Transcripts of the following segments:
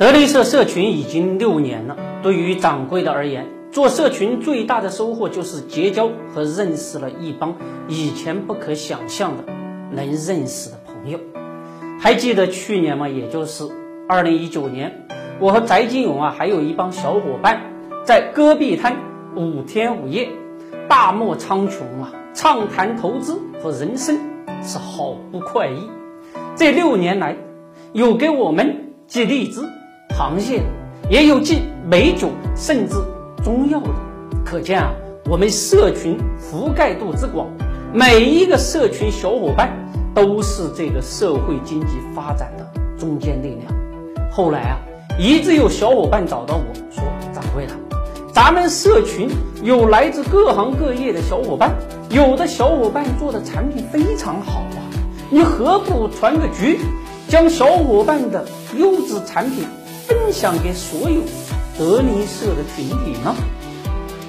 德林社社群已经六年了。对于掌柜的而言，做社群最大的收获就是结交和认识了一帮以前不可想象的能认识的朋友。还记得去年吗？也就是二零一九年，我和翟金勇啊，还有一帮小伙伴在戈壁滩五天五夜，大漠苍穹啊，畅谈投资和人生，是好不快意。这六年来，有给我们寄荔枝。螃蟹也有寄美酒，甚至中药的，可见啊，我们社群覆盖度之广，每一个社群小伙伴都是这个社会经济发展的中坚力量。后来啊，一直有小伙伴找到我说：“掌柜的，咱们社群有来自各行各业的小伙伴，有的小伙伴做的产品非常好啊，你何不传个局，将小伙伴的优质产品？”分享给所有德林社的群体呢？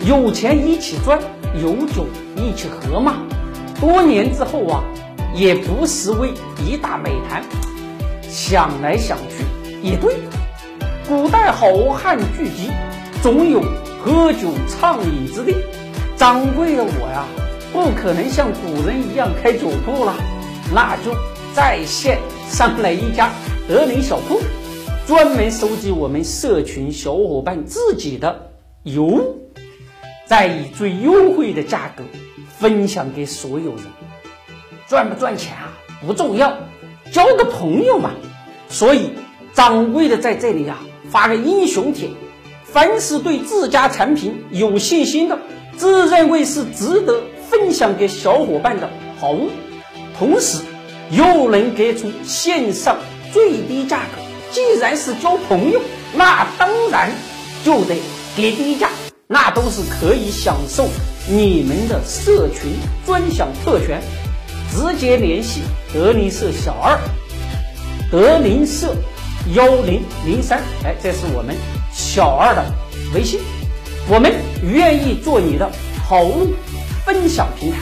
有钱一起赚，有酒一起喝嘛。多年之后啊，也不失为一大美谈。想来想去，也对。古代好汉聚集，总有喝酒畅饮之地。掌柜的我呀，不可能像古人一样开酒铺了，那就在线上来一家德林小铺。专门收集我们社群小伙伴自己的油，再以最优惠的价格分享给所有人。赚不赚钱啊不重要，交个朋友嘛。所以掌柜的在这里呀发个英雄帖，凡是对自家产品有信心的，自认为是值得分享给小伙伴的好物，同时又能给出线上最低价格。既然是交朋友，那当然就得给低价，那都是可以享受你们的社群专享特权。直接联系德林社小二，德林社幺零零三，哎，这是我们小二的微信。我们愿意做你的好物分享平台。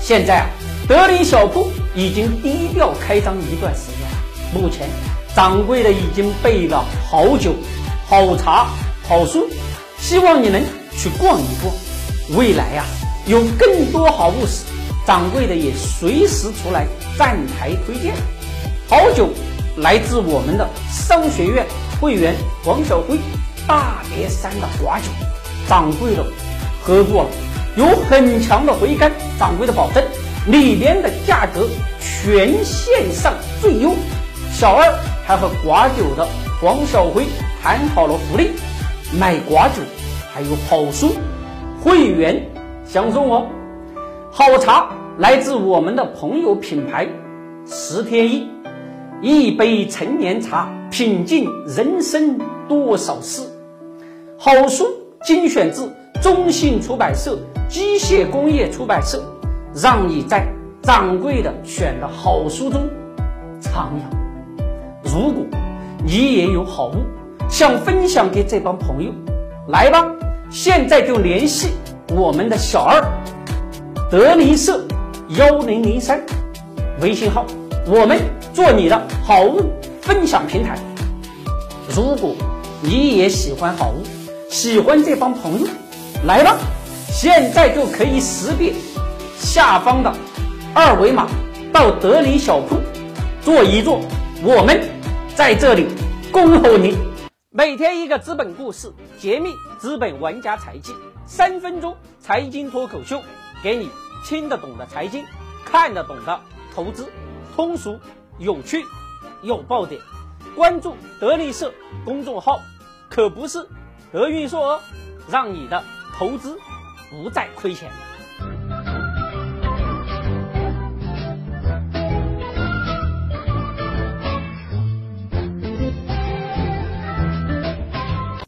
现在啊，德林小铺已经低调开张一段时间了，目前。掌柜的已经备了好酒、好茶、好书，希望你能去逛一逛。未来呀，有更多好物时，掌柜的也随时出来站台推荐。好酒来自我们的商学院会员黄小辉大别山的花酒，掌柜的喝过了，有很强的回甘。掌柜的保证，里边的价格全线上最优。小二。还和刮酒的黄小辉谈好了福利，买刮酒还有好书，会员享受哦。好茶来自我们的朋友品牌十天一，一杯陈年茶品尽人生多少事。好书精选自中信出版社机械工业出版社，让你在掌柜的选的好书中徜徉。如果你也有好物想分享给这帮朋友，来吧，现在就联系我们的小二德林社幺零零三微信号，我们做你的好物分享平台。如果你也喜欢好物，喜欢这帮朋友，来吧，现在就可以识别下方的二维码，到德林小铺坐一坐，我们。在这里恭候您。每天一个资本故事，揭秘资本玩家财技，三分钟财经脱口秀，给你听得懂的财经，看得懂的投资，通俗有趣有爆点。关注德力社公众号，可不是德运硕哦，让你的投资不再亏钱。